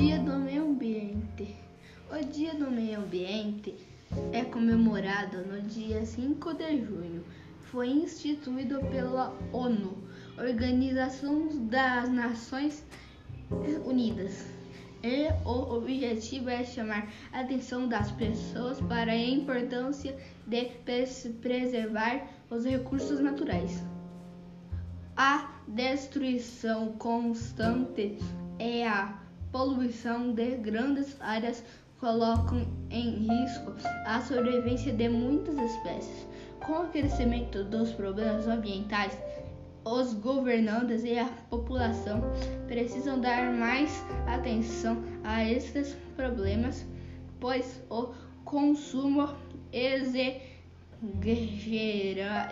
Dia do Meio Ambiente é comemorado no dia 5 de junho. Foi instituído pela ONU, Organização das Nações Unidas. E o objetivo é chamar a atenção das pessoas para a importância de preservar os recursos naturais. A destruição constante e a poluição de grandes áreas colocam em risco a sobrevivência de muitas espécies. Com o crescimento dos problemas ambientais, os governantes e a população precisam dar mais atenção a estes problemas, pois o consumo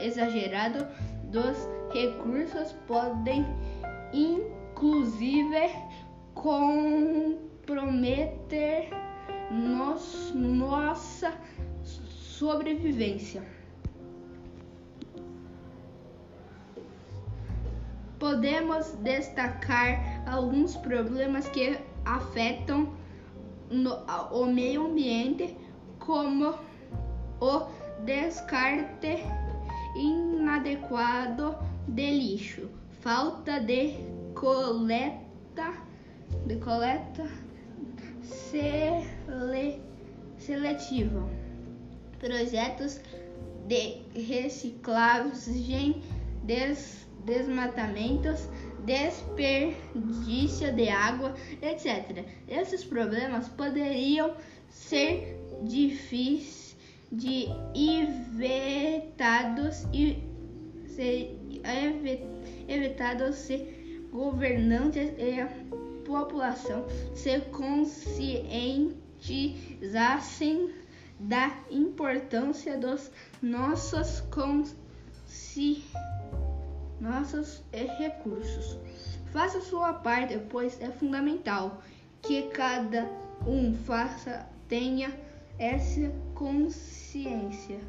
exagerado dos recursos podem inclusive comprometer nos, nossa sobrevivência. Podemos destacar alguns problemas que afetam no, o meio ambiente, como o descarte inadequado de lixo, falta de coleta, de coleta sele, seletiva, projetos de reciclagem, des, desmatamentos, desperdício de água, etc. Esses problemas poderiam ser difíceis de evitados e ser evitados se governantes e população se conscientizassem da importância dos nossos, consci... nossos recursos. Faça sua parte, pois é fundamental que cada um faça tenha essa consciência.